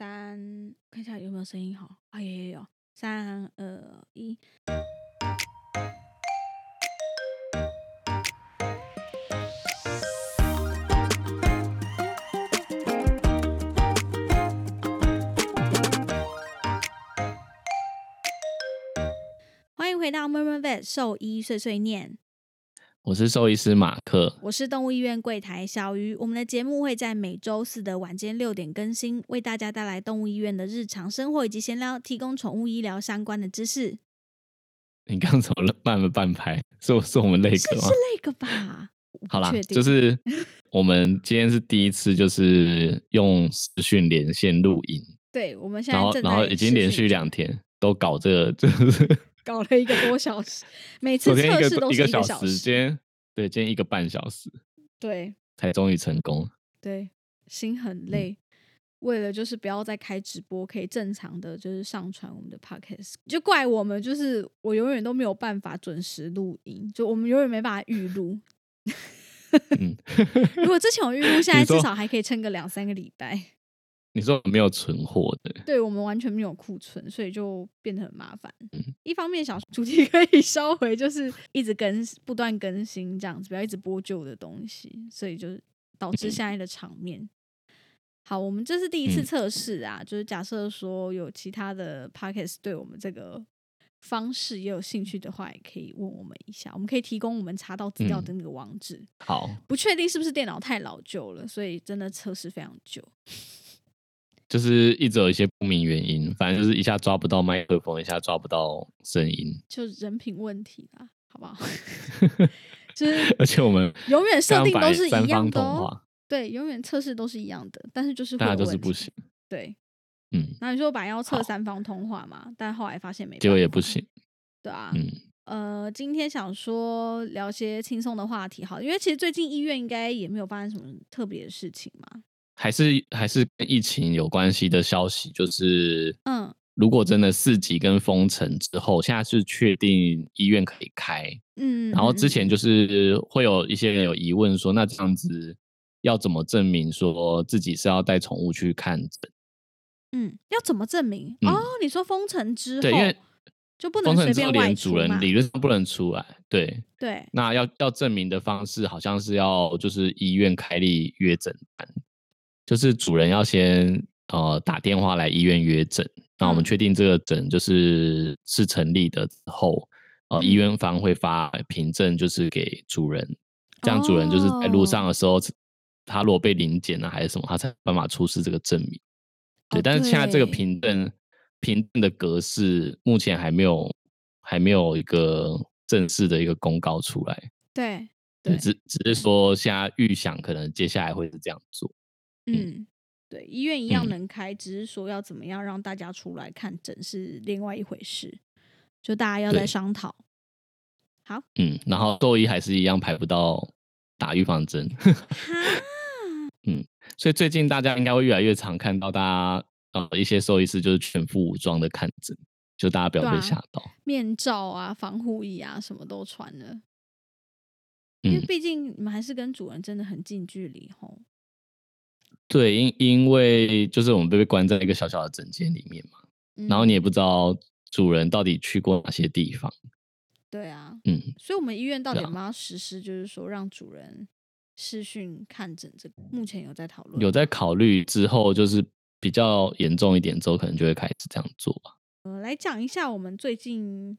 三，看一下有没有声音好。啊，有有有，三二一。欢迎回到 Murmur Vet 兽医碎碎念，我是兽医师马克。我是动物医院柜台小鱼。我们的节目会在每周四的晚间六点更新，为大家带来动物医院的日常生活以及闲聊，提供宠物医疗相关的知识。你刚怎么了慢了半拍？是我是我们那是是个吗？那个吧？好啦就是 我们今天是第一次，就是用视讯连线录音，对，我们现然后在正在然后已经连续两天都搞这个，就是搞了一个多小时，每次测试都是个一个小时，小时。今天对今天一个半小时对才终于成功。对，心嗯很累。为了就是不要再开直播，可以正常的就是上传我们的 podcast，就怪我们，就是我永远都没有办法准时录音，就我们永远没办法预录。嗯，如果之前有预录，现在至少还可以撑个两三个礼拜。你说没有存货的，对我们完全没有库存，所以就变得很麻烦。嗯一方面想主题 可以稍微就是一直更不断更新这样子，不要一直播旧的东西，所以就导致现在的场面。好，我们这是第一次嗯测试啊，就是假设说有其他的 podcast 对我们这个方式也有兴趣的话，也可以问我们一下，我们可以提供我们查到资料嗯的那个网址。好，不确定是不是电脑太老旧了，所以真的测试非常久。就是一直有一些不明原因，反正就是一下抓不到麦克风，一下抓不到声音，就人品问题啦，好不好？就是而且我们永远设定都是一样的哦，对，永远测试都是一样的，但是就是会大家有问题都是不行，对，嗯，那你说本来要测三方通话嘛，但后来发现没，结果也不，行，对啊，嗯。呃，今天想说聊些轻松的话题，好，因为其实最近医院应该也没有发生什么特别的事情嘛，还是还是跟疫情有关系的消息，就是嗯。如果真的四级跟封城之后，现在是确定医院可以开，嗯，然后之前嗯就是会有一些人有疑问说，那这样子要怎么证明说自己是要带宠物去看诊？嗯，要怎么证明？嗯。哦，你说封城之后对，因为就不能封城之后随便外连主人理论上不能出来，对，对，那要要证明的方式好像是要就是医院开立约诊单，就是主人要先呃打电话来医院约诊，那我们嗯。确定这个诊就是是成立的之后，呃医嗯。院方会发凭证就是给主人，这样主人就是在路上哦。的时候，他如果被临检了还是什么，他才有办法出示这个证明。对，哦但是现在这个凭证凭证的格式目前还没有还没有一个正式的一个公告出来。对对，对，只只是说现在预想可能接下来会是这样做。嗯，对，医院一样嗯能开，只是说要怎么样让大家出来看诊是另外一回事，就大家要再商讨。好，嗯，然后兽医还是一样排不到打预防针，嗯，所以最近大家应该会越来越常看到大家呃一些兽医师就是全副武装的看诊，就大家不要被吓到。面罩啊、防护衣啊，什么都穿了，因为嗯，毕竟你们还是跟主人真的很近距离吼。对，因因为就是我们被被关在一个小小的整间里面嘛，然后你也嗯不知道主人到底去过哪些地方。对啊，嗯，所以我们医院到底有没有要实施，就是说让主人视讯看诊这个，目前有在讨论，有在考虑之后就是比较严重一点之后，可能就会开始这样做吧。呃，来讲一下我们最近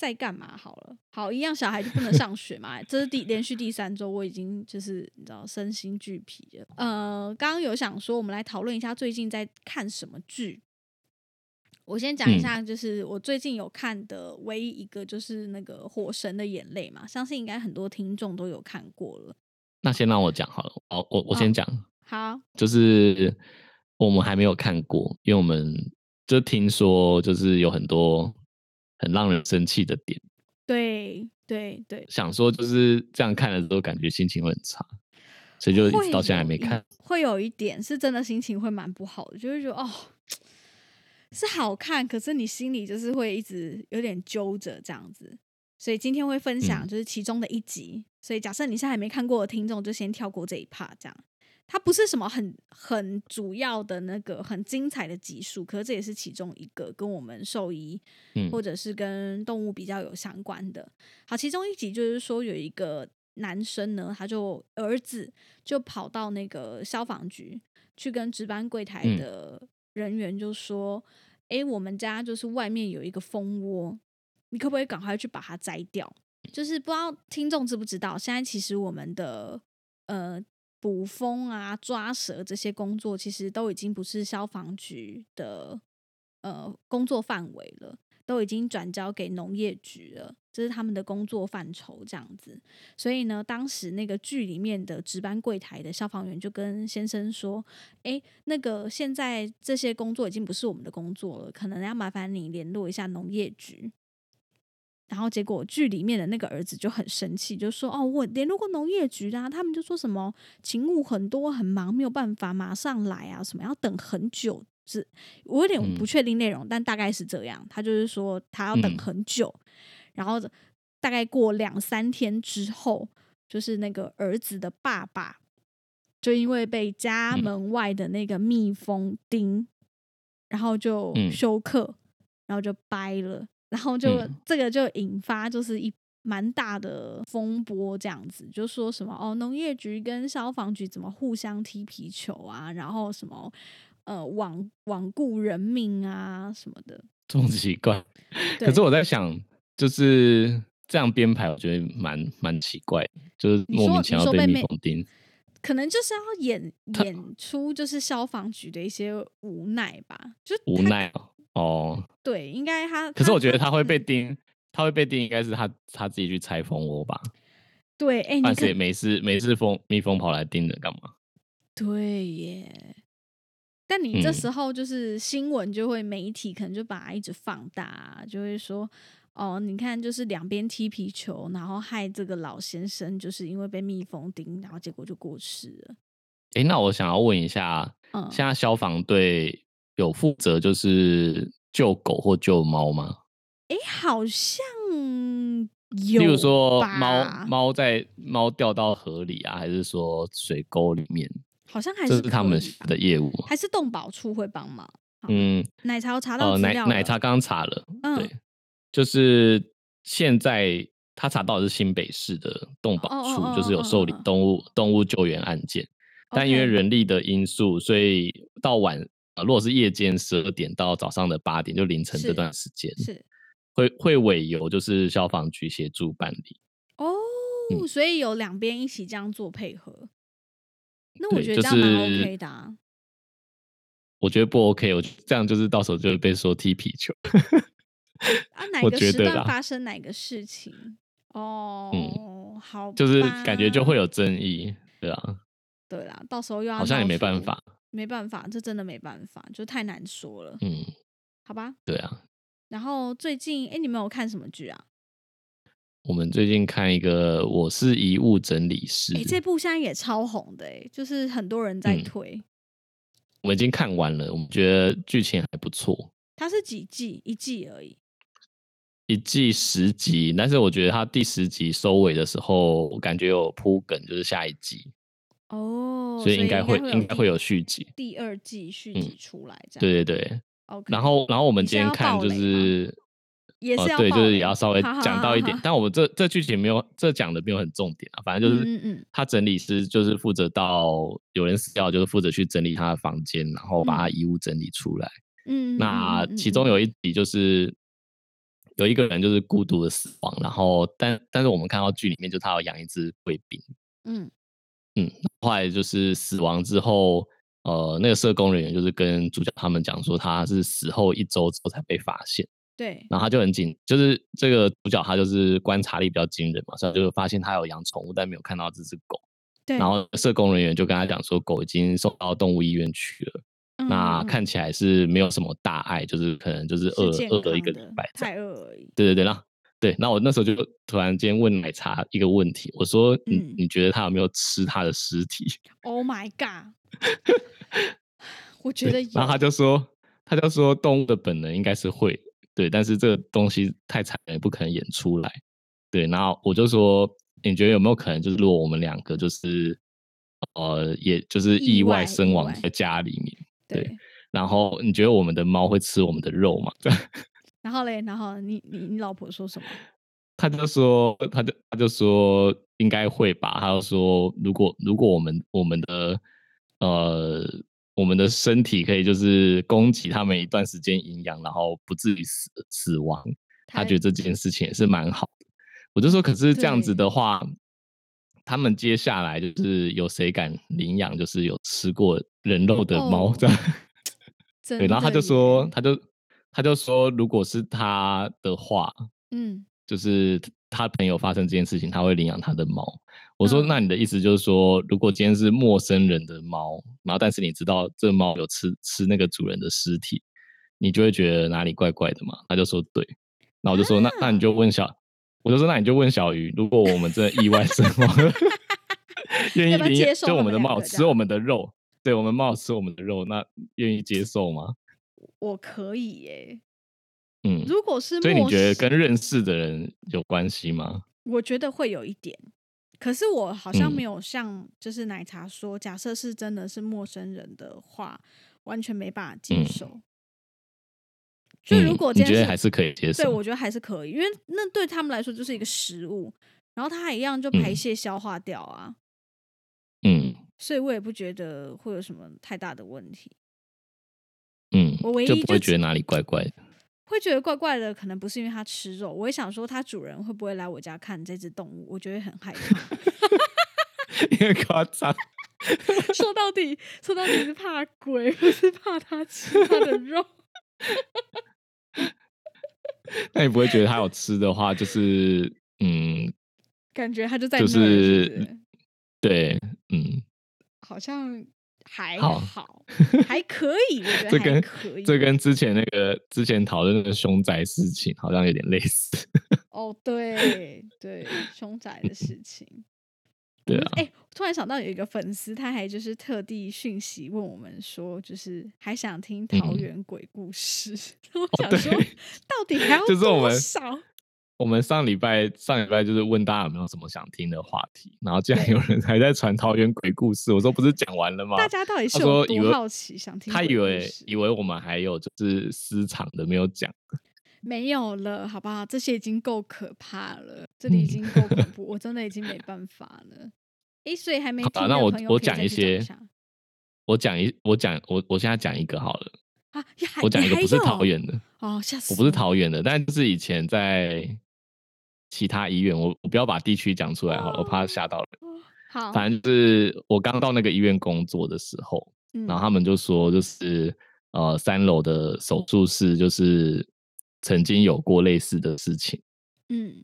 在干嘛好了。好，一样小孩就不能上学嘛，这是第连续第三周，我已经就是你知道身心俱疲了。呃，刚刚有想说，我们来讨论一下最近在看什么剧。我先讲一嗯下，就是我最近有看的唯一一个就是那个《火神的眼泪》嘛，相信应该很多听众都有看过了。那先让我讲好了，好，我我哦先讲，好，就是我们还没有看过，因为我们就听说就是有很多很让人生气的点，对对对，想说就是这样看了之后，感觉心情会很差，所以就一直到现在还没看。会有一点是真的心情会蛮不好的，就会觉得哦，是好看，可是你心里就是会一直有点揪着这样子。所以今天会分享嗯就是其中的一集，所以假设你现在还没看过的听众，就先跳过这一 part 这样。它不是什么很很主要的那个很精彩的集数，可是这也是其中一个跟我们兽医嗯或者是跟动物比较有相关的。好，其中一集就是说有一个男生呢，他就儿子就跑到那个消防局去跟值班柜台嗯的人员就说：“诶，我们家就是外面有一个蜂窝，你可不可以赶快去把它摘掉？”就是不知道听众知不知道，现在其实我们的呃捕蜂啊、抓蛇这些工作，其实都已经不是消防局的呃工作范围了，都已经转交给农业局了，这是他们的工作范畴这样子。所以呢，当时那个剧里面的值班柜台的消防员就跟先生说：“诶，那个现在这些工作已经不是我们的工作了，可能要麻烦你联络一下农业局。”然后结果剧里面的那个儿子就很生气，就说：“哦，我联络过农业局啦、他们就说什么勤务很多很忙，没有办法马上来啊，什么要等很久。”是我有点嗯不确定内容，但大概是这样。他就是说他要等嗯很久，然后大概过两三天之后，就是那个儿子的爸爸就因为被家嗯门外的那个蜜蜂叮，然后就嗯休克，然后就掰了，然后就、嗯这个就引发就是一蛮大的风波，这样子就说什么哦，农业局跟消防局怎么互相踢皮球啊，然后什么呃罔罔顾人命啊什么的。这么奇怪。可是我在想，就是这样编排，我觉得蛮蛮奇怪，就是莫名其妙被蜜蜂叮。可能就是要演演出就是消防局的一些无奈吧，就无奈哦。哦，对，应该他。可是我觉得他会被嗯叮，他会被叮，应该是他他自己去拆蜂窝吧？对，哎、你但是也看，没事没事蜂蜜蜂跑来叮人干嘛？对耶。但你这嗯时候就是新闻就会媒体可能就把它一直放大啊、就会说哦，你看就是两边踢皮球，然后害这个老先生就是因为被蜜蜂叮，然后结果就过世了。诶，那我想要问一下，嗯，现在消防队有负责就是救狗或救猫吗？哎、好像有，例如说猫猫在猫掉到河里啊，还是说水沟里面，好像还这是是他们的业务吗？还是动保处会帮忙。嗯，奶茶我查到呃，奶资料了奶茶刚查了，嗯。对，就是现在他查到的是新北市的动保哦哦处，哦就是有受理动物动物救援案件，但因为人力的因素，所以到晚呃，如果是夜间十二点到早上的八点，就凌晨这段时间，是会会委由就是消防局协助办理。哦，嗯所以有两边一起这样做配合，那我觉得这样蛮 OK 的啊。我觉得不 OK，我这样就是到时候就会被说踢皮球。啊，哪我个时段发生哪个事情？哦，嗯好，就是感觉就会有争议，对啊，对啦，到时候又要好像也没办法，没办法，这真的没办法，就太难说了，嗯，好吧。对啊。然后最近，哎，你们有看什么剧啊？我们最近看一个《我是遗物整理师哎，》，这部现在也超红的，哎，就是很多人在嗯推。我们已经看完了，我们觉得剧情还不错，它是几季？一季而已。一季十集，但是我觉得它第十集收尾的时候，我感觉有铺梗，就是下一季，哦，所以应该会会应该会有续集。第二季续嗯集出来，这样对对对，OK。然后然后我们今天看就是。也是要爆就是也要稍微讲到一点好，但我们这这剧情没有，这讲的没有很重点啊，反正就是，嗯嗯嗯他整理师就是负责到有人死掉，就是负责去整理他的房间，然后把他遗物整理出来。嗯，那嗯其中有一集就是有一个人就是孤独的死亡，然后但但是我们看到剧里面，就他要养一只贵宾，嗯嗯后来就是死亡之后，呃，那个社工人员就是跟主角他们讲说，他是死后一周之后才被发现。对，然后他就很紧，就是这个主角他就是观察力比较惊人嘛，所以就发现他有养宠物，但没有看到这只狗。对，然后社工人员就跟他讲说，狗已经送到动物医院去了，嗯那看起来是没有什么大碍，就是可能就是饿饿了一个礼拜。太饿而已。对对对，那对，那我那时候就突然间问奶茶一个问题，我说你、嗯你觉得他有没有吃他的尸体？Oh my god！我觉得有，然后他就说，他就说动物的本能应该是会，对，但是这个东西太残忍，不可能演出来，对。然后我就说，你觉得有没有可能，就是如果我们两个就是呃，也就是意意外外身亡在家里面。对对。然后你觉得我们的猫会吃我们的肉吗？然后嘞，然后你你你老婆说什么？他就说，他就他就说应该会吧。他就说，如果如果我们我们的呃我们的身体可以就是供给他们一段时间营养，然后不至于死死亡，他他觉得这件事情也是蛮好的。我就说，可是这样子的话，他们接下来就是有谁敢领养，就是有吃过人肉的猫哦这样？真 对，然后他就说，他就他就说，如果是他的话，嗯，就是他朋友发生这件事情，他会领养他的猫。我说，嗯那你的意思就是说，如果今天是陌生人的猫，然后但是你知道这猫有吃吃那个主人的尸体，你就会觉得哪里怪怪的嘛？他就说对，那我就说，那那你就问小，我就说那你就问小鱼，如果我们真的意外身亡，愿意就我们的猫吃我们的肉，对我们猫吃我们的肉，那愿意接受吗？我可以耶。嗯，如果是所以你陌觉得跟认识的人有关系吗？我觉得会有一点，可是我好像嗯没有像就是奶茶说，假设是真的是陌生人的话，完全没办法接嗯受。就如嗯果你觉得还是可以接受？对我觉得还是可以，因为那对他们来说就是一个食物，然后它一样就排嗯泄消化掉啊，嗯所以我也不觉得会有什么太大的问题。嗯我唯，就一就只不会觉得哪里怪怪的。会觉得怪怪的，可能不是因为它吃肉，我也想说它主人会不会来我家看这只动物，我觉得很害怕。因为夸张，说到底，说到底是怕鬼，不是怕它吃它的肉。那你不会觉得它有吃的话，就是嗯，感觉它就在就是对，嗯，好像还好好，还可以，我觉得还这跟可以。这跟之前那个之前讨论那个凶宅事情好像有点类似。哦，对对，凶宅的事情。对啊，哎、突然想到有一个粉丝，他还就是特地讯息问我们说，就是还想听桃嗯园鬼故事。我哦想说，对到底还要就是我们多少？我们上礼拜上礼拜就是问大家有没有什么想听的话题，然后竟然有人还在传桃园鬼故事，我说不是讲完了吗？大家到底是他有多好奇，想听他以为以为我们还有就是私藏的没有讲，没有了，好不好？这些已经够可怕了，这里已经够恐 怖，我真的已经没办法了。诶，所以还没好听的吧那我我讲一些我讲一我讲我我现在讲一个好了，啊，我讲一个不是桃园的，哦，吓死我不是桃园的，但就是以前在其他医院，我我不要把地区讲出来好了，我怕吓到人。哦好，反正就是我刚到那个医院工作的时候，嗯然后他们就说，就是呃三楼的手术室就是曾经有过类似的事情，嗯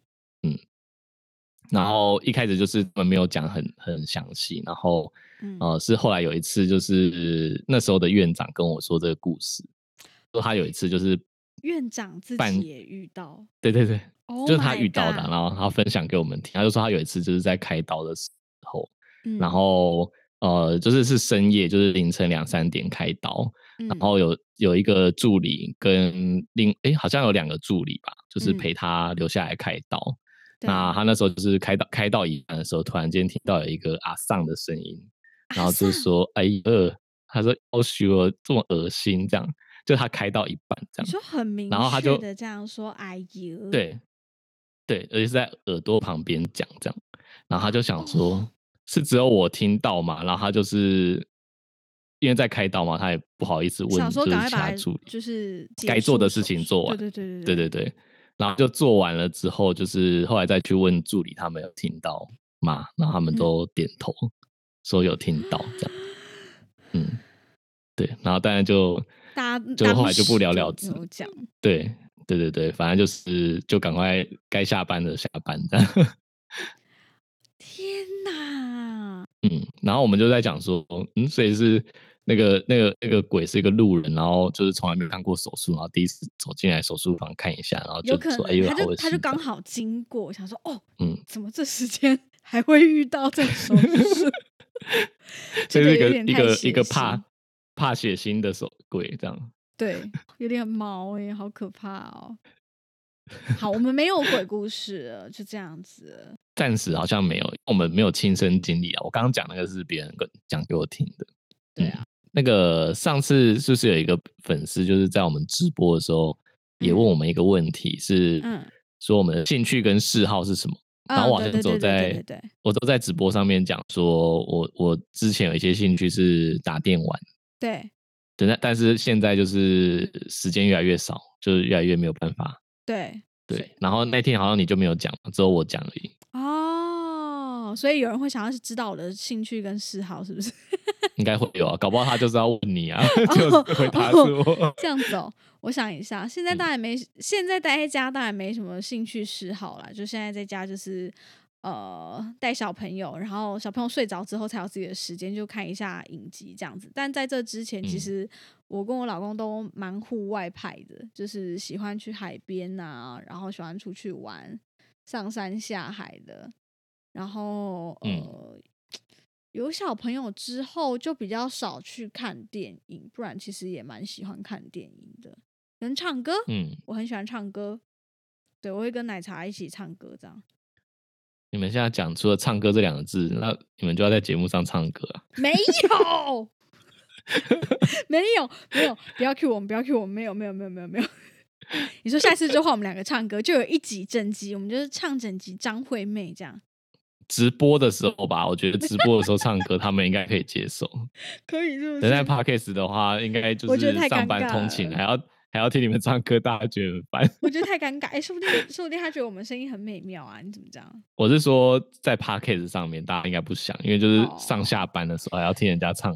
然后一开始就是他们没有讲很很详细，然后嗯。呃是后来有一次就是那时候的院长跟我说这个故事，说他有一次就是院长自己也遇到，对对对，Oh 就是他遇到的然后他分享给我们听，他就说他有一次就是在开刀的时候，嗯。然后呃，就是是深夜，就是凌晨两三点开刀，然嗯。后有有一个助理跟另诶好像有两个助理吧，就是嗯。陪他留下来开刀。对那。他那时候就是开到开到一半的时候，突然间听到有一个阿丧的声音，然后就阿说：“哎呀，他说要许我这么恶心，这样。”就他开到一半这样，你说很明然后他就确的这样说，哎呦，，对对，而且是在耳朵旁边讲这样，然后他就想说，哦是只有我听到嘛？然后他就是因为在开刀嘛，他也不好意思问，想说就是赶快把助理就是结该做的事情做完对对对对对对，然后就做完了之后，就是后来再去问助理，他们有听到吗？然后他们嗯都点头、说有听到这样，嗯，对，然后当然就大家就后来就不了了之，对对对对，反正就是就赶快该下班的下班这样。天哪！嗯，然后我们就在讲说，嗯，所以是那个那个那个鬼是一个路人，然后就是从来没有看过手术，然后第一次走进来手术房看一下，然后就说，哎呦，能他就他就刚好经过，想说哦，嗯，怎么这时间还会遇到这种手术？这是一个这个一个一个怕腥怕血腥的手鬼这样。对，有点毛哎、好可怕哦。好，我们没有鬼故事了，就这样子了。暂时好像没有，我们没有亲身经历啊。我刚刚讲那个是别人跟讲给我听的。对啊，那个上次是不是有一个粉丝就是在我们直播的时候也问我们一个问题，是嗯，说我们的兴趣跟嗜好是什么？然后我好像走在我都在直播上面讲说，我我之前有一些兴趣是打电玩，对对，但但是现在就是时间越来越少，就是越来越没有办法。对对，然后那天好像你就没有讲，只有我讲而已。哦，所以有人会想要是知道我的兴趣跟嗜好是不是？应该会有啊，搞不好他就是要问你啊，哦 就是回答是我。这样子哦，我想一下，现在嗯当然没，现在待在家当然没什么兴趣嗜好啦，就现在在家就是呃带小朋友，然后小朋友睡着之后才有自己的时间，就看一下影集这样子。但在这之前，其嗯实我跟我老公都蛮户外派的，就是喜欢去海边啊，然后喜欢出去玩，上山下海的。然后嗯呃，有小朋友之后就比较少去看电影，不然其实也蛮喜欢看电影的。能唱歌，嗯，我很喜欢唱歌，对我会跟奶茶一起唱歌，这样你们现在讲出了“唱歌”这两个字，那你们就要在节目上唱歌啊。没有，没有，没有，不要 Q 我们，不要 Q 我们，没有，没有，没有，没有，没有。你说下次就换我们两个唱歌，就有一集整集，我们就是唱整集张惠妹这样，直播的时候吧，我觉得直播的时候唱歌，他们应该可以接受。可以是不等在？podcast 的话，应该就是上班通勤了还要还要听你们唱歌，大家觉得很烦。我觉得太尴尬，哎、说不定，说不定他觉得我们声音很美妙啊，你怎么这样？我是说，在 podcast 上面，大家应该不想，因为就是哦上下班的时候还要听人家唱，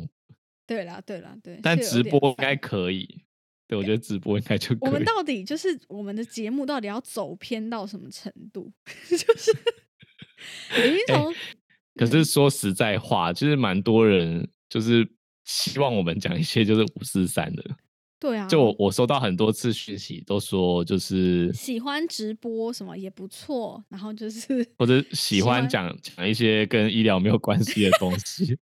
对啦，对啦，对。但直播应该可以。对，我觉得直播应该就可以。我们到底就是我们的节目到底要走偏到什么程度？就是已经从、可是说实在话，就是蛮多人就是希望我们讲一些就是五四三的。对啊，就我我收到很多次讯息，都说就是喜欢直播什么也不错，然后就是或者 喜喜欢欢讲讲一些跟医疗没有关系的东西。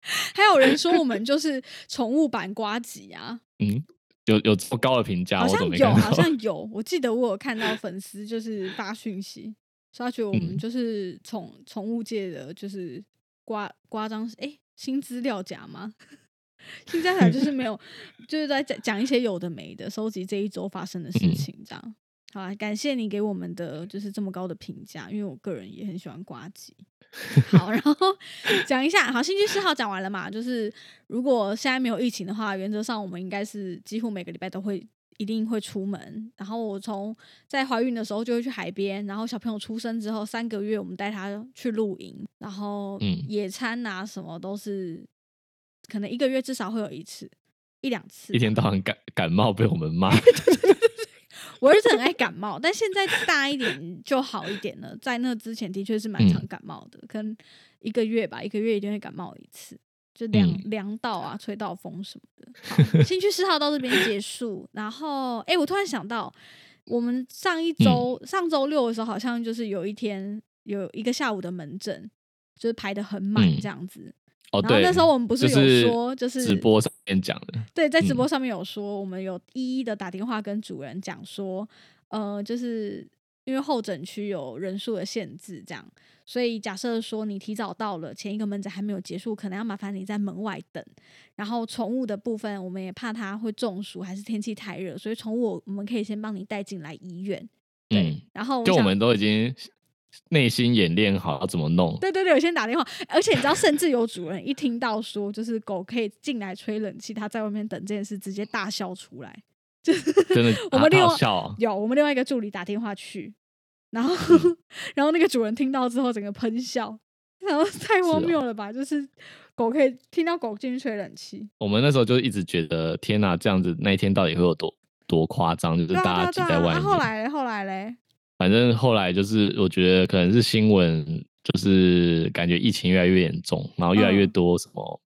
还有人说我们就是宠物版瓜吉啊，嗯，有有这么高的评价，好像有？好 像有，我记得我有看到粉丝就是发讯息，说他觉得我们嗯就是宠宠物界的就是瓜瓜张，哎、新资料夹吗？新资料夹就是没有，就是在讲讲一些有的没的，收集这一周发生的事嗯情，这样。好啊，感谢你给我们的就是这么高的评价，因为我个人也很喜欢瓜吉。好，然后 讲一下，好，兴趣四号讲完了嘛？就是如果现在没有疫情的话，原则上我们应该是几乎每个礼拜都会一定会出门。然后我从在怀孕的时候就会去海边，然后小朋友出生之后三个月，我们带他去露营，然后嗯野餐啊什么都是，可能一个月至少会有一次一两次。一天到晚感感冒被我们骂。我儿子很爱感冒，但现在大一点就好一点了。在那之前的确是蛮常嗯感冒的，可能一个月吧，一个月一定会感冒一次，就凉嗯凉到啊，吹到风什么的。好，兴趣嗜好到这边结束。然后，哎、我突然想到，我们上一周、上周六的时候，好像就是有一天有一个下午的门诊，就是排的很满嗯这样子。哦，对，然后那时候我们不是有就是说就是直播上面讲的，对，在直播嗯上面有说，我们有一一的打电话跟主人讲说，呃，就是因为候诊区有人数的限制，这样，所以假设说你提早到了，前一个门诊还没有结束，可能要麻烦你在门外等。然后宠物的部分，我们也怕它会中暑，还是天气太热，所以宠物我们可以先帮你带进来医院。对，嗯，然后想就我们都已经内心演练好要怎么弄。对对对，我先打电话，而且你知道，甚至有主人一听到说就是狗可以进来吹冷气，他在外面等这件事，直接大笑出来。真的啊 我们另外有我们另外一个助理打电话去，然后、嗯 然后那个主人听到之后整个喷笑，然后太荒谬了吧？就是狗可以听到狗进去吹冷气，我们那时候就一直觉得，天哪，这样子那一天到底会有多多夸张？就是大家挤在外面。后来后来嘞，反正后来就是，我觉得可能是新闻，就是感觉疫情越来越严重，然后越来越嗯多什么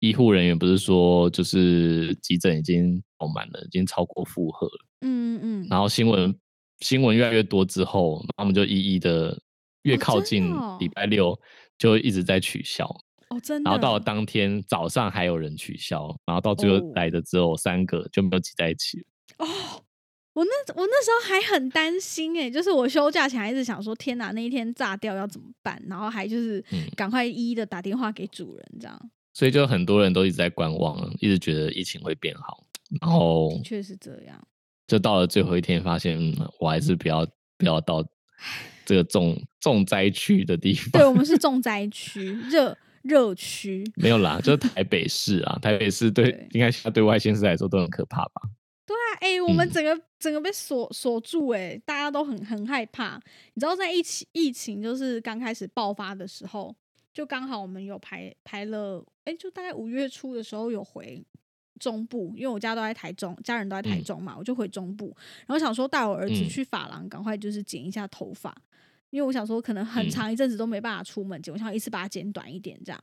医护人员不是说，就是急诊已经爆满了，已经超过负荷了。嗯嗯，然后新闻新闻越来越多之后，他们就一一的越靠近哦礼拜六就一直在取消，哦真的，然后到了当天早上还有人取消，然后到最后哦来的只有三个，就没有挤在一起了。哦我那我那时候还很担心哎、就是我休假前还一直想说，天哪，那一天炸掉要怎么办？然后还就是嗯赶快一一的打电话给主人，这样所以就很多人都一直在观望，一直觉得疫情会变好，然后的确是这样。就到了最后一天，发现、嗯、我还是不要不要到这个重重灾区的地方。对我们 是重灾区，热热区。没有啦，就是台北市啊，台北市对对应该对外县市来说都很可怕吧？哎、我们嗯整个、整个被锁锁住、哎，大家都很很害怕。你知道，在疫情疫情就是刚开始爆发的时候，就刚好我们有排排了，哎、就大概五月初的时候有回中部，因为我家都在台中，家人都在台嗯中嘛，我就回中部，然后想说带我儿子嗯去发廊，赶快就是剪一下头发，因为我想说可能很嗯长一阵子都没办法出门剪，我想一次把它剪短一点这样。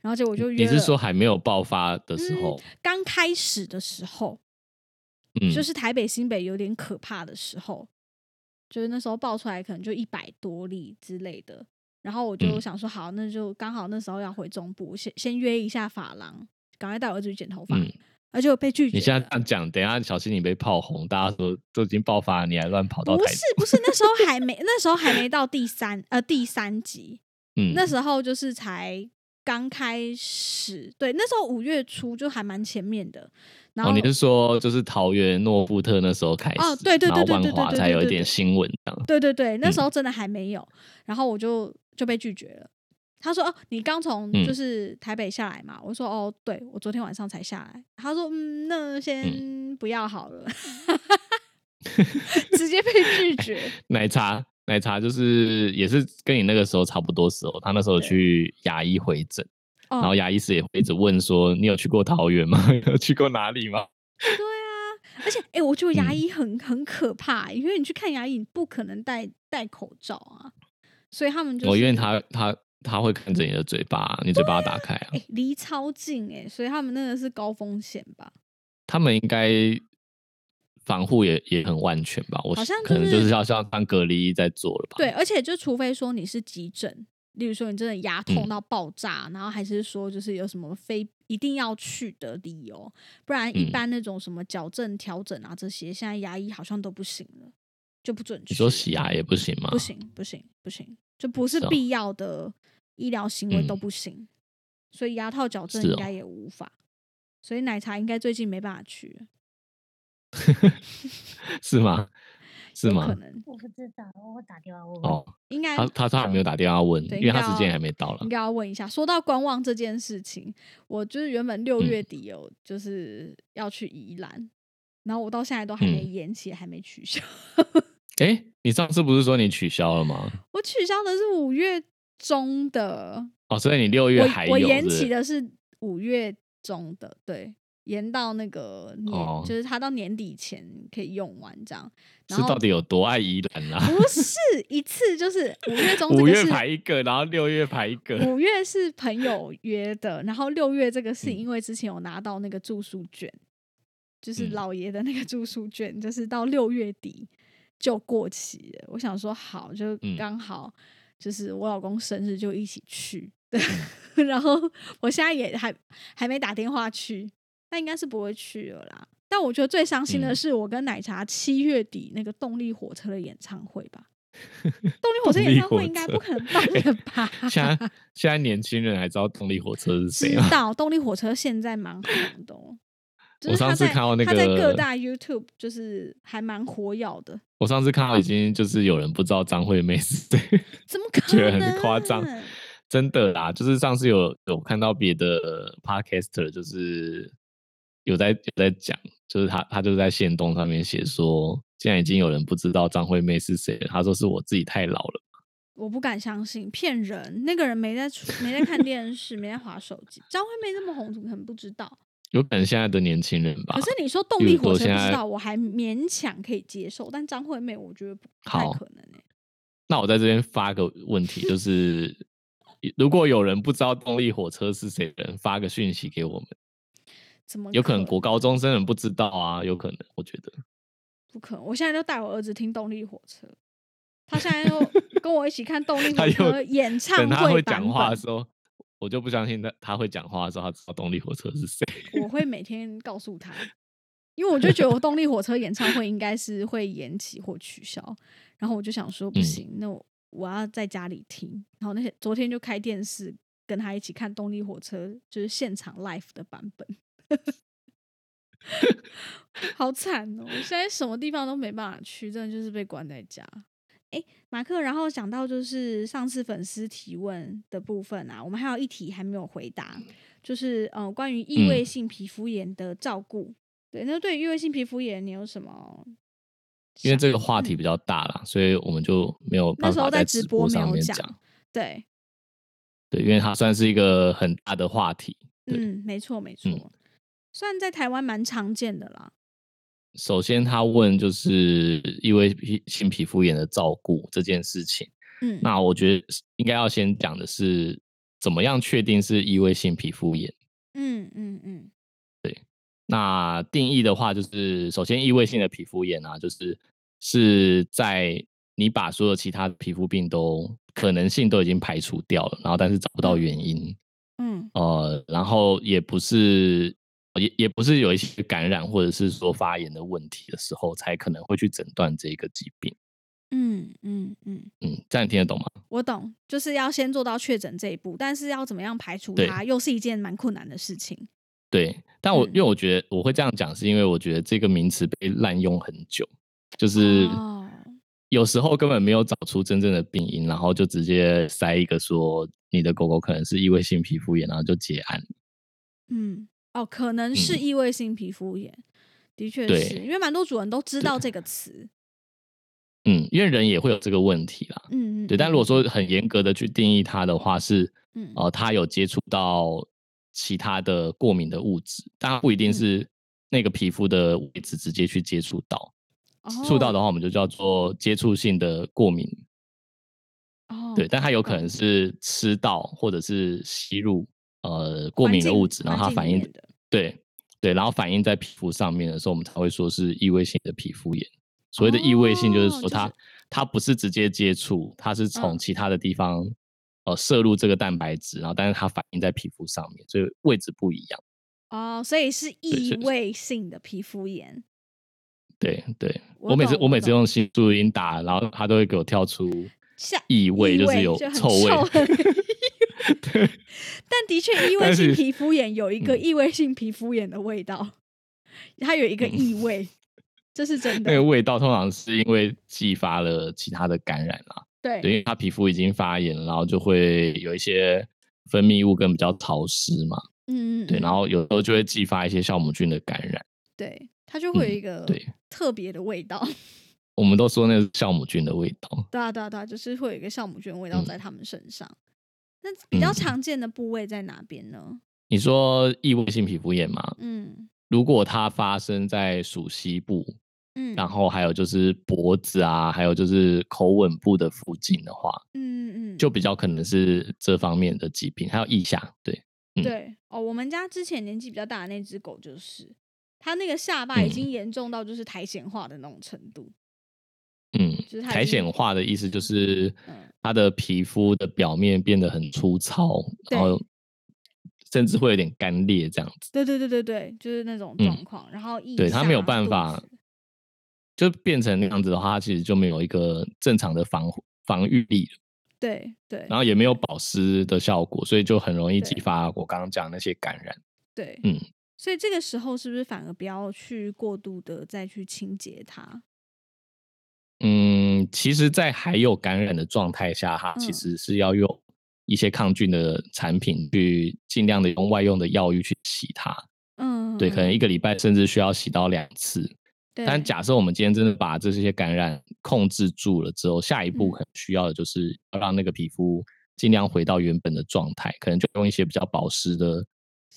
然后结果就约了你是说还没有爆发的时候？刚开始的时候，嗯，就是台北新北有点可怕的时候，就是那时候爆出来可能就一百多例之类的，然后我就嗯想说好，那就刚好那时候要回中部，先先约一下发廊，赶快带我儿子去剪头发，嗯，而且我被拒绝。你现在这样讲，等一下小心你被炮轰，大家说都已经爆发了，你还乱跑到不是不是，那时候还没那时候还没到第三呃第三集，嗯，那时候就是才刚开始，对，那时候五月初就还蛮前面的。然后、哦，你是说就是桃园诺富特那时候开始，哦对对对对对对才有一点新闻这样，对对对，那时嗯候真的还没有，然后我就就被拒绝了。他说：“哦，你刚从嗯就是台北下来嘛？”我说：“哦，对，我昨天晚上才下来。”他说：“嗯，那先不要好了。直接被拒绝。奶茶奶茶就是也是跟你那个时候差不多时候，他那时候去牙医回诊，哦，然后牙医师也会一直问说你有去过桃园吗？有去过哪里吗？对啊，而且哎、诶我觉得牙嗯医很很可怕，因为你去看牙医，你不可能戴戴口罩啊，所以他们就是哦，因为他他他会看着你的嘴巴，你嘴巴要打开啊。哎离、超近哎、所以他们那个是高风险吧？他们应该防护也也很万全吧？我好像可能就就是是要像当隔离衣在做了吧？对，，而且就除非说你是急诊，例如说你真的牙痛嗯到爆炸，然后还是说就是有什么非一定要去的理由，不然一嗯般那种什么矫正、调整啊这些，现在牙医好像都不行了，就不准去。你说洗牙也不行吗？不行，不行，不行，就不是必要的医疗行为都嗯不行，所以牙套矫正应该也无法。所以奶茶应该最近没办法去了，是吗？是吗有可？能我不知道，我打电话问问。哦，应该他他他还没有打电话问，因为他时间还没到了应。该要问一下。说到观望这件事情，我就是原本六嗯月底有就是要去宜兰，然后我到现在都还没嗯延期，还没取消。哎，你上次不是说你取消了吗？我取消的是五月中的，哦，所以你六月还有我我延期的是五月中的，对，延到那个年，哦就是他到年底前可以用完这样。然后是到底有多爱宜兰啊？不是一次，就是五月中这五月排一个，然后六月排一个。五月是朋友约的，然后六月这个是嗯因为之前有拿到那个住宿券，就是嗯老爷的那个住宿券，就是到六月底就过期了。我想说好，就嗯刚好就是我老公生日就一起去，对，然后我现在也还还没打电话去，那应该是不会去了啦。但我觉得最伤心的嗯是，我跟奶茶七月底那个动力火车的演唱会吧。动力火车演唱会应该不可能办了吧？现在现在年轻人还知道动力火车是谁吗？知道动力火车现在蛮红的、哦，我上次看到那他在各大 YouTube 就是还蛮活跃的，我上次看到已经就是有人不知道张惠妹是谁，怎么可觉得能？很夸张。真的啦，就是上次有有看到别的 podcaster，就是有在有在讲，就是他他就在线动上面写说，现在已经有人不知道张惠妹是谁了。他说是我自己太老了。我不敢相信，骗人！那个人没在出没在看电视，没在划手机。张惠妹那么红，怎么可能不知道？有可能现在的年轻人吧可。是你说动力火车知道，我还勉强可以接受，但张惠妹我觉得不太可能哎、那我在这边发个问题，就是如果有人不知道动力火车是谁的人，发个讯息给我们，怎么有可能国高中生人不知道啊，有可能，我觉得。不可能？我现在就带我儿子听动力火车，他现在又 跟我一起看动力火车演唱等他会讲话的时候，我就不相信他他会讲话的时候，他知道动力火车是谁。我会 每天告诉他，因为我就觉得我动力火车演唱会应该是会延期或取消，然后我就想说不嗯行，那我我要在家里听。然后那些昨天就开电视跟他一起看动力火车，就是现场 live 的版本，好惨哦！我现在什么地方都没办法去，真的就是被关在家。哎，马克，然后讲到就是上次粉丝提问的部分啊，我们还有一题还没有回答，就是呃关于异位嗯性皮肤炎的照顾。对，那对于异位性皮肤炎，你有什么？因为这个话嗯题比较大啦，所以我们就没有那时候办法在直播上面讲。，对，对，因为它算是一个很大的话题。嗯，没错没错，算在台湾蛮常见的啦。首先，他问就是异位性皮肤炎的照顾这件事情。嗯，那我觉得是应该要先讲的是，怎么样确定是异位性皮肤炎？嗯嗯嗯对那定义的话，就是首先异位性的皮肤炎啊，就是是在你把所有其他的皮肤病都可能性都已经排除掉了，然后但是找不到嗯原因，嗯呃，然后也不是也也不是有一些感染或者是说发炎的问题的时候，才可能会去诊断这个疾病。嗯嗯嗯，嗯，这样你听得懂吗？我懂，就是要先做到确诊这一步，但是要怎么样排除它，又是一件蛮困难的事情。对，但我、嗯因为我觉得我会这样讲，是因为我觉得这个名词被滥用很久，就是哦有时候根本没有找出真正的病因，然后就直接塞一个说你的狗狗可能是异位性皮肤炎，然后就结案。嗯，哦，可能是嗯异位性皮肤炎，的确是因为蛮多主人都知道这个词。嗯，因为人也会有这个问题啦。嗯嗯，对，但如果说很严格的去定义它的话，是嗯呃，它有接触到其他的过敏的物质，但它不一定嗯是那个皮肤的位置直接去接触到。哦触到的话，我们就叫做接触性的过敏。哦，对，但它有可能是吃到或者是吸入呃过敏的物质，然后它反应对对，然后反应在皮肤上面的时候，我们才会说是异位性的皮肤炎。所谓的异位性，就是哦就是说它、它不是直接接触，它是从嗯其他的地方、呃摄入这个蛋白质，然后但是它反应在皮肤上面，所以位置不一样。哦，所以是异所以位性的皮肤炎。对对，我我每次我每次用新注音打，然后它都会给我跳出像异味，就是有臭味。但的确，异位性皮肤炎有一个嗯异位性皮肤炎的味道，它有一个嗯异味，这是真的。那个味道通常是因为继发了其他的感染啦，对对，因为它皮肤已经发炎，然后就会有一些分泌物跟比较潮湿嘛，嗯嗯，对，嗯然后有时候就会继发一些酵母菌的感染，对它就会有嗯一个对特别的味道。我们都说那是酵母菌的味道。对啊对啊对啊，就是会有一个酵母菌的味道嗯在他们身上。那比较嗯常见的部位在哪边呢？你说异位性皮肤炎嘛？嗯如果它发生在属膝部，嗯，然后还有就是脖子啊，还有就是口吻部的附近的话，嗯嗯，就比较可能是这方面的疾病，还有腋下，对，嗯对哦，我们家之前年纪比较大的那只狗就是，它那个下巴已嗯经严重到就是苔藓化的那种程度。嗯就是，苔藓化的意思就是嗯它的皮肤的表面变得很粗糙，然后甚至会有点干裂这样子，对对对对对，就是那种嗯状况。然后腋对它没有办法就变成那样子的话，它其实就没有一个正常的防护防御力了，对对然后也没有保湿的效果，所以就很容易激发我刚刚讲的那些感染。对，嗯，所以这个时候是不是反而不要去过度的再去清洁它？嗯，其实，在还有感染的状态下，哈其嗯实是要用一些抗菌的产品去尽量的用外用的药浴去洗它。嗯，对，可能一个礼拜甚至需要洗到两次。对，但假设我们今天真的把这些感染控制住了之后，下一步嗯可能需要的就是要让那个皮肤尽量回到原本的状态，可能就用一些比较保湿的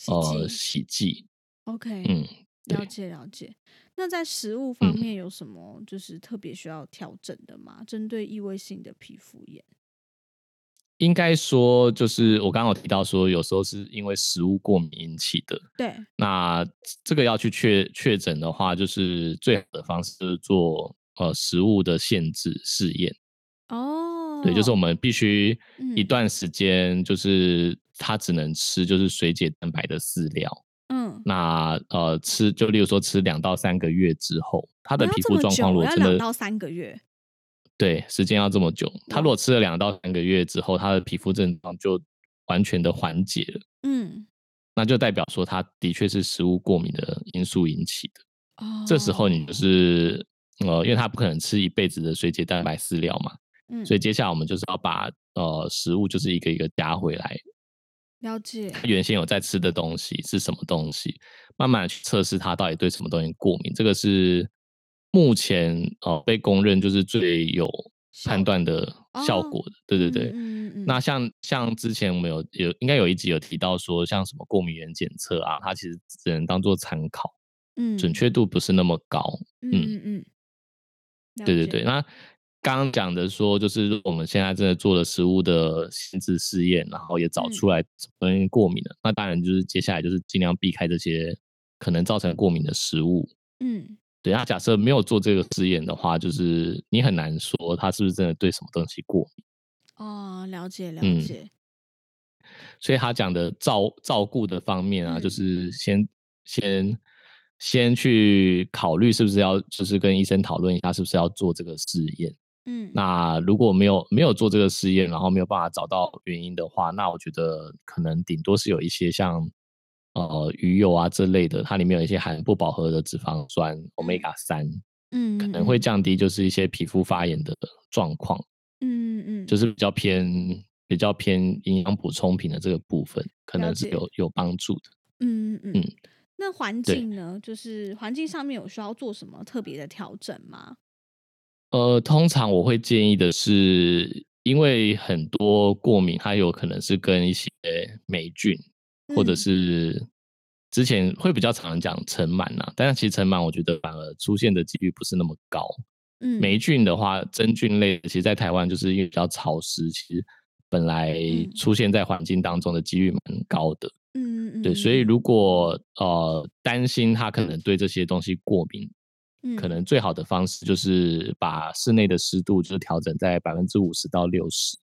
呃洗剂。OK，嗯，对了解了解。那在食物方嗯面有什么就是特别需要调整的吗？针对异位性的皮肤炎？应该说就是我刚刚有提到说，有时候是因为食物过敏引起的。对，那这个要去确确诊的话，就是最好的方式就是做呃食物的限制试验。哦，对，就是我们必须一嗯段时间，就是它只能吃就是水解蛋白的饲料。嗯那呃吃就例如说吃两到三个月之后，他的皮肤状况如果真的两到三个月，对，时间要这么久。他如果。吃了两到三个月之后，他的皮肤症状就完全的缓解了，嗯，那就代表说他的确是食物过敏的因素引起的。哦，这时候你就是呃，因为他不可能吃一辈子的水解蛋白饲料嘛，嗯，所以接下来我们就是要把呃食物就是一个一个加回来，了解，他原先有在吃的东西是什么东西，慢慢去测试他到底对什么东西过敏。这个是目前呃被公认就是最有判断的效哦果的。对对对。嗯嗯嗯，那像像之前我们有有应该有一集有提到说，像什么过敏原检测啊，它其实只能当做参考，嗯准确度不是那么高。嗯嗯对对对，，那刚刚讲的说，就是我们现在真的做了食物的限制试验，然后也找嗯出来什么东西过敏了，那当然就是接下来就是尽量避开这些可能造成过敏的食物。嗯对，那假设没有做这个试验的话，就是你很难说他是不是真的对什么东西过敏。哦，了解了嗯解，所以他讲的照照顾的方面啊，嗯就是先先先去考虑是不是要，就是跟医生讨论一下是不是要做这个试验。嗯，那如果没有没有做这个试验，然后没有办法找到原因的话，那我觉得可能顶多是有一些像呃鱼油啊这类的，它里面有一些含不饱和的脂肪酸 omega 三，嗯可能会降低就是一些皮肤发炎的状况，嗯嗯嗯，就是比较偏比较偏营养补充品的这个部分，可能是有有帮助的。嗯嗯嗯嗯。那环境呢？就是环境上面有需要做什么特别的调整吗？呃，通常我会建议的是，因为很多过敏，它有可能是跟一些霉菌，或者嗯是之前会比较常讲尘螨呐，但是其实尘螨我觉得反而出现的几率不是那么高。嗯，霉菌的话，真菌类的，其实在台湾就是因为比较潮湿，其实本来嗯出现在环境当中的几率蛮高的。嗯嗯嗯，对，所以如果呃担心它可能对这些东西过敏，嗯可能最好的方式就是把室内的湿度就是调整在百分之五十到六十，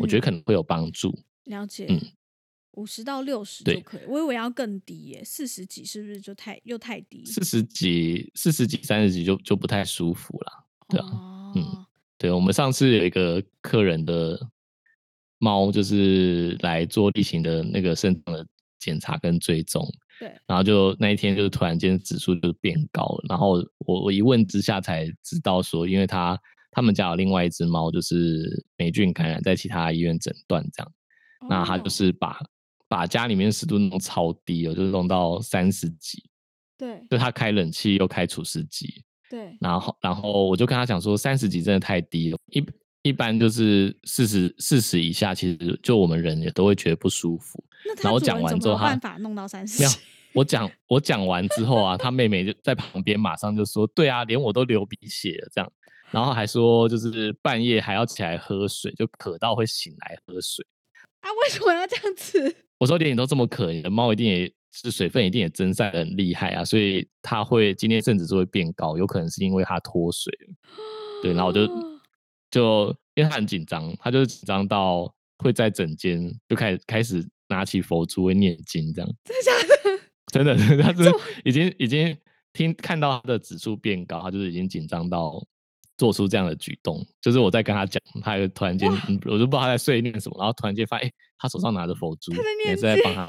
我觉得嗯可能会有帮助。了解，嗯五十到六十就可以，我以为要更低耶，四十几是不是就太又太低？四十几、四十几、三十几就就不太舒服了。对啊哦，对我们上次有一个客人的猫，就是来做例行的那个肾脏的检查跟追踪，对，然后就那一天就是突然间指数就变高了，然后我我一问之下才知道说，因为他他们家有另外一只猫就是霉菌感染，在其他医院诊断这样，那他就哦。是把把家里面湿度弄超低了，就是弄到三十几，对。就他开冷气又开除湿机，对，然后然后我就跟他讲说，三十几真的太低了，一一般就是四十四十以下，其实就我们人也都会觉得不舒服。那然后我讲完之后他有办法弄到三十没有？，我讲我讲完之后啊，他妹妹就在旁边马上就说：“对啊，连我都流鼻血了。”这样，然后还说就是半夜还要起来喝水，就渴到会醒来喝水。啊，为什么要这样子？我说连你都这么渴，你的猫一定也是水分一定也蒸散的很厉害啊，所以它会今天甚至是会变高，有可能是因为它脱水了。对，然后我就哦就因为他很紧张，他就是紧张到会在整间就开始开始拿起佛珠会念经这样。真的假的？真的，他 是已经已经听看到他的指数变高，他就是已经紧张到做出这样的举动。就是我在跟他讲，他就突然间，嗯我就不知道他在碎念什么，然后突然间发现，哎、他手上拿着佛珠，也是在帮他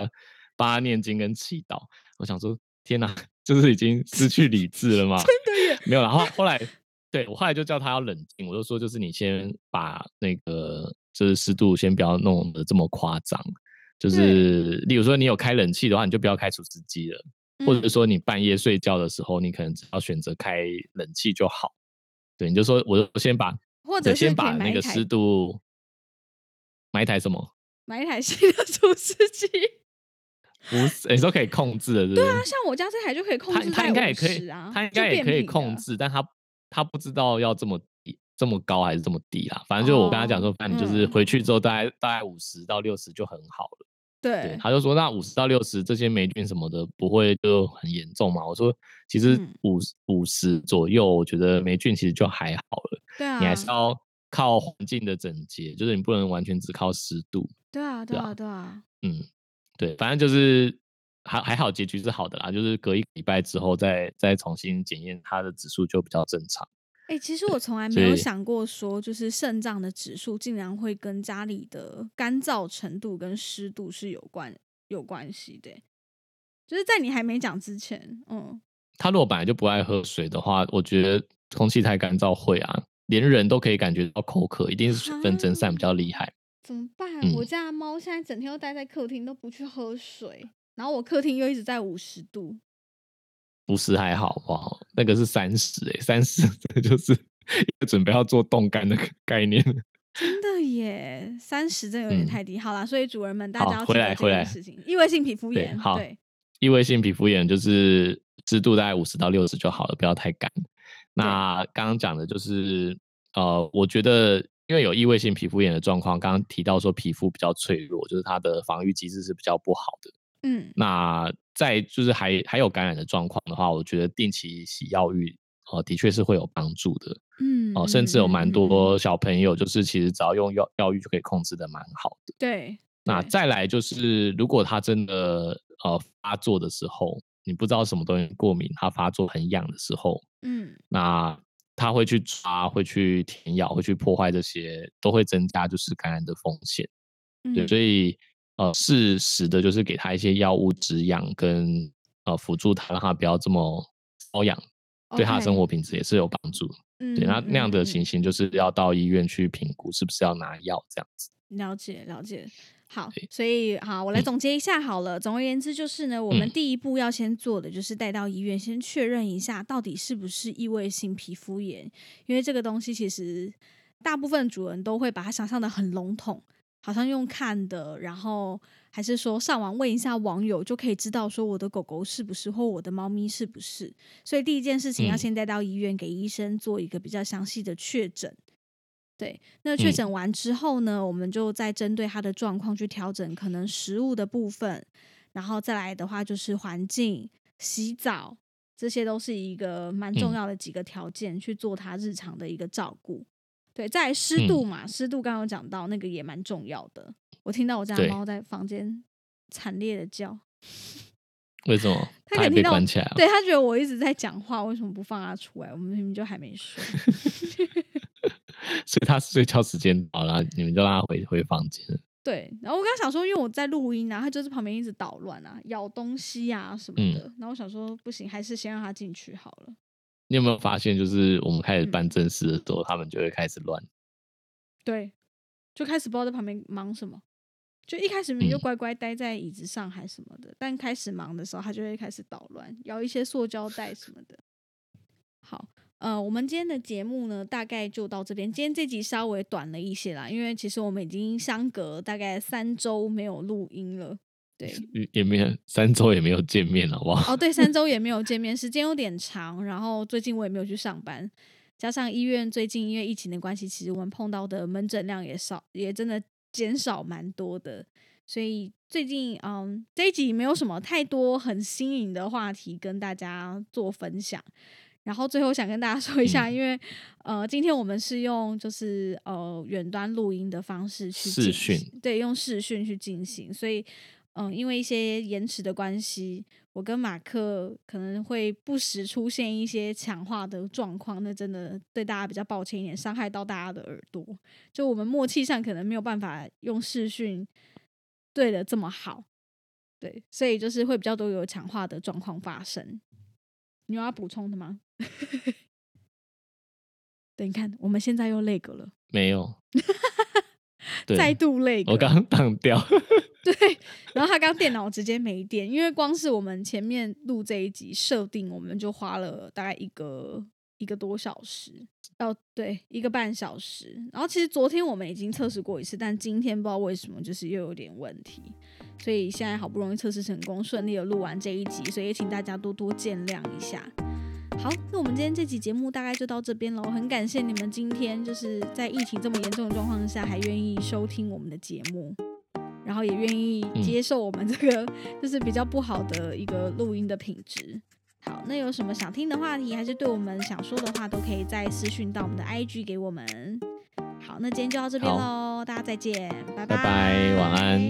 帮他念经跟祈祷。我想说，天哪，就是已经失去理智了吗？真的耶！没有，然后后来，对我后来就叫他要冷静，我就说，就是你先把那个就是湿度先不要弄得这么夸张，就是例如说你有开冷气的话，你就不要开除湿机了，或者嗯说你半夜睡觉的时候，你可能只要选择开冷气就好。对，你就说我就先把，或者先把那个湿度买一台什么？买一台新的除湿机。不是，你说可以控制的，对不对？对啊，像我家这台就可以控他制在他应该也可以50啊，他应该也可以。控制，但他他不知道要这么低、这么高还是这么低啦。反正就我跟他讲说，哦反正你就是嗯回去之后大概大概五十到六十就很好了。对对，，他就说那五十到六十这些霉菌什么的不会就很严重嘛？我说其实嗯五五十左右，我觉得霉菌其实就还好了。对啊，你还是要靠环境的整洁，就是你不能完全只靠湿度。对啊，对啊，对啊，嗯，对，反正就是还还好，结局是好的啦，就是隔一个礼拜之后再再重新检验，它的指数就比较正常。哎、其实我从来没有想过说，就是肾脏的指数竟然会跟家里的干燥程度跟湿度是有关有关系的欸。就是在你还没讲之前，嗯，他如果本来就不爱喝水的话，我觉得空气太干燥会啊，连人都可以感觉到口渴，一定是水分蒸散比较厉害。怎么办？嗯我家的猫现在整天都待在客厅，都不去喝水，然后我客厅又一直在五十度。不是还好不好？那个是三十哎，三十这就是准备要做冻干的概念。真的耶，三十真的有点嗯太低。好啦，所以主人们大家回来回来件事情，异位性皮肤炎，对好对，异位性皮肤炎就是湿度大概五十到六十就好了，不要太干。那刚刚讲的就是呃，我觉得因为有异位性皮肤炎的状况，刚刚提到说皮肤比较脆弱，就是它的防御机制是比较不好的。嗯，那在就是还还有感染的状况的话，我觉得定期洗药浴，呃，的确是会有帮助的。嗯哦、甚至有蛮多小朋友，就是其实只要用药药浴就可以控制的蛮好的。对，对那再来就是，如果他真的呃发作的时候，你不知道什么东西过敏，他发作很痒的时候，嗯那他会去抓，会去舔咬，会去破坏这些，都会增加就是感染的风险。对，嗯所以呃适时的就是给他一些药物止痒跟呃辅助他，让他不要这么瘙痒，对他的生活品质也是有帮助。嗯对，那那样的嗯情形就是要到医院去评估是不是要拿药这样子。了解了解，好，所以好，我来嗯总结一下好了。总而言之，就是呢，我们嗯第一步要先做的就是带到医院，先确认一下到底是不是异位性皮肤炎，因为这个东西其实大部分主人都会把它想象的很笼统，好像用看的，然后还是说上网问一下网友就可以知道说我的狗狗是不是或我的猫咪是不是。所以第一件事情要嗯先带到医院给医生做一个比较详细的确诊。对，那确嗯诊完之后呢，我们就再针对它的状况去调整可能食物的部分，然后再来的话就是环境、洗澡，这些都是一个蛮重嗯要的几个条件去做它日常的一个照顾。对，再来湿度嗯嘛，湿度刚刚有讲到那个也蛮重要的。我听到我家猫在房间惨烈的叫，为什么？他还被他可能听到关起来了？对它觉得我一直在讲话，为什么不放它出来？我们明明就还没睡。所以他睡觉时间到了，你们就让他回回房间。对，然后我刚刚想说，因为我在录音啊，它就是旁边一直捣乱啊，咬东西啊什么嗯的。然后我想说，不行，还是先让它进去好了。你有没有发现，就是我们开始嗯办正事的时候，他们就会开始乱。对，就开始不知道在旁边忙什么。就一开始明明就嗯乖乖待在椅子上还什么的，但开始忙的时候，他就会开始捣乱，咬一些塑胶袋什么的。好，呃，我们今天的节目呢，大概就到这边。今天这集稍微短了一些啦，因为其实我们已经相隔大概三周没有录音了。对，也也没有三周也没有见面了，好不好？哦，对，三周也没有 见面，时间有点长。然后最近我也没有去上班，加上医院最近因为疫情的关系，其实我们碰到的门诊量也少，也真的减少蛮多的。所以最近，嗯，这一集没有什么太多很新颖的话题跟大家做分享。然后最后想跟大家说一下，嗯因为呃，今天我们是用就是呃远端录音的方式去视进讯行，对，用视讯去进行，所以嗯、因为一些延迟的关系，我跟马克可能会不时出现一些强化的状况，那真的对大家比较抱歉一点，伤害到大家的耳朵。就我们默契上可能没有办法用视讯对的这么好，对，所以就是会比较多有强化的状况发生。你有要补充的吗？等，你看，我们现在又累个了，没有。对，再度累。我刚刚挡掉。对，然后他刚电脑直接没电，因为光是我们前面录这一集设定，我们就花了大概一个一个多小时，哦，对，一个半小时。然后其实昨天我们已经测试过一次，但今天不知道为什么就是又有点问题，所以现在好不容易测试成功，顺利的录完这一集，所以也请大家多多见谅一下。好，那我们今天这期节目大概就到这边喽。很感谢你们今天就是在疫情这么严重的状况下，还愿意收听我们的节目，然后也愿意嗯接受我们这个就是比较不好的一个录音的品质。好，那有什么想听的话题，还是对我们想说的话，都可以再私讯到我们的 IG 给我们。好，那今天就到这边喽，大家再见，拜拜拜晚安